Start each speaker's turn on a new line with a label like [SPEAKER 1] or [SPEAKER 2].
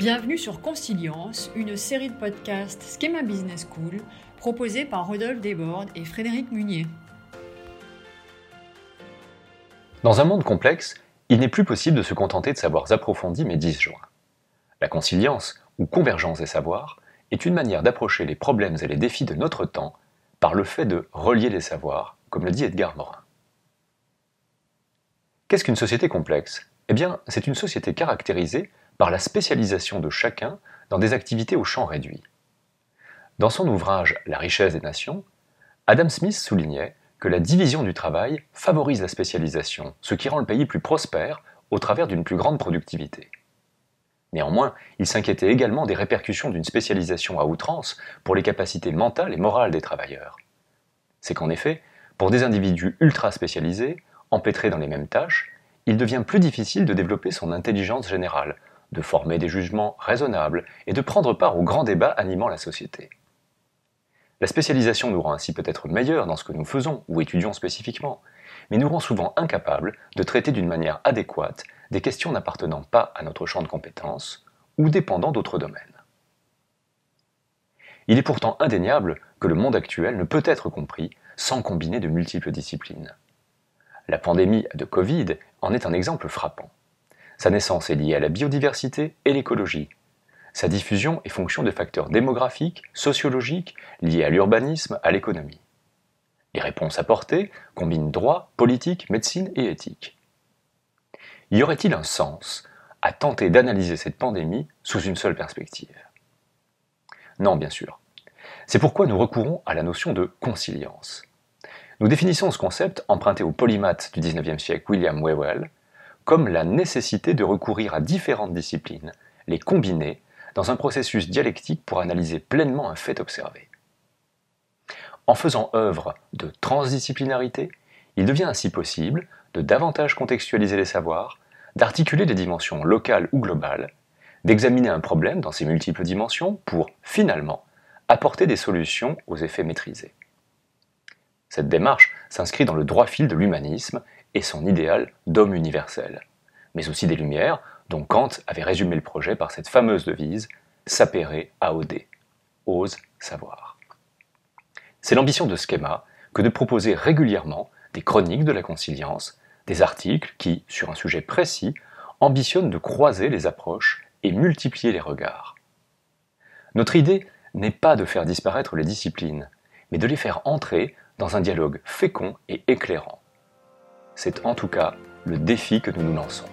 [SPEAKER 1] Bienvenue sur Consilience, une série de podcasts Schema Business School proposée par Rodolphe Desbordes et Frédéric Munier.
[SPEAKER 2] Dans un monde complexe, il n'est plus possible de se contenter de savoirs approfondis mais disjoints. La consilience, ou convergence des savoirs, est une manière d'approcher les problèmes et les défis de notre temps par le fait de relier les savoirs, comme le dit Edgar Morin. Qu'est-ce qu'une société complexe? Eh bien, c'est une société caractérisée par la spécialisation de chacun dans des activités au champ réduit. Dans son ouvrage La richesse des nations, Adam Smith soulignait que la division du travail favorise la spécialisation, ce qui rend le pays plus prospère au travers d'une plus grande productivité. Néanmoins, il s'inquiétait également des répercussions d'une spécialisation à outrance pour les capacités mentales et morales des travailleurs. C'est qu'en effet, pour des individus ultra spécialisés, empêtrés dans les mêmes tâches, il devient plus difficile de développer son intelligence générale, de former des jugements raisonnables et de prendre part aux grands débats animant la société. La spécialisation nous rend ainsi peut-être meilleurs dans ce que nous faisons ou étudions spécifiquement, mais nous rend souvent incapables de traiter d'une manière adéquate des questions n'appartenant pas à notre champ de compétences ou dépendant d'autres domaines. Il est pourtant indéniable que le monde actuel ne peut être compris sans combiner de multiples disciplines. La pandémie de Covid en est un exemple frappant. Sa naissance est liée à la biodiversité et l'écologie. Sa diffusion est fonction de facteurs démographiques, sociologiques, liés à l'urbanisme, à l'économie. Les réponses apportées combinent droit, politique, médecine et éthique. Y aurait-il un sens à tenter d'analyser cette pandémie sous une seule perspective? Non, bien sûr. C'est pourquoi nous recourons à la notion de consilience. Nous définissons ce concept emprunté au polymathe du XIXe siècle William Whewell comme la nécessité de recourir à différentes disciplines, les combiner dans un processus dialectique pour analyser pleinement un fait observé. En faisant œuvre de transdisciplinarité, il devient ainsi possible de davantage contextualiser les savoirs, d'articuler des dimensions locales ou globales, d'examiner un problème dans ses multiples dimensions pour, finalement, apporter des solutions aux effets maîtrisés. Cette démarche s'inscrit dans le droit fil de l'humanisme et son idéal d'homme universel, mais aussi des Lumières, dont Kant avait résumé le projet par cette fameuse devise Sapere aude, ose savoir. C'est l'ambition de Schema que de proposer régulièrement des chroniques de la conciliance, des articles qui, sur un sujet précis, ambitionnent de croiser les approches et multiplier les regards. Notre idée n'est pas de faire disparaître les disciplines, mais de les faire entrer dans un dialogue fécond et éclairant. C'est en tout cas le défi que nous nous lançons.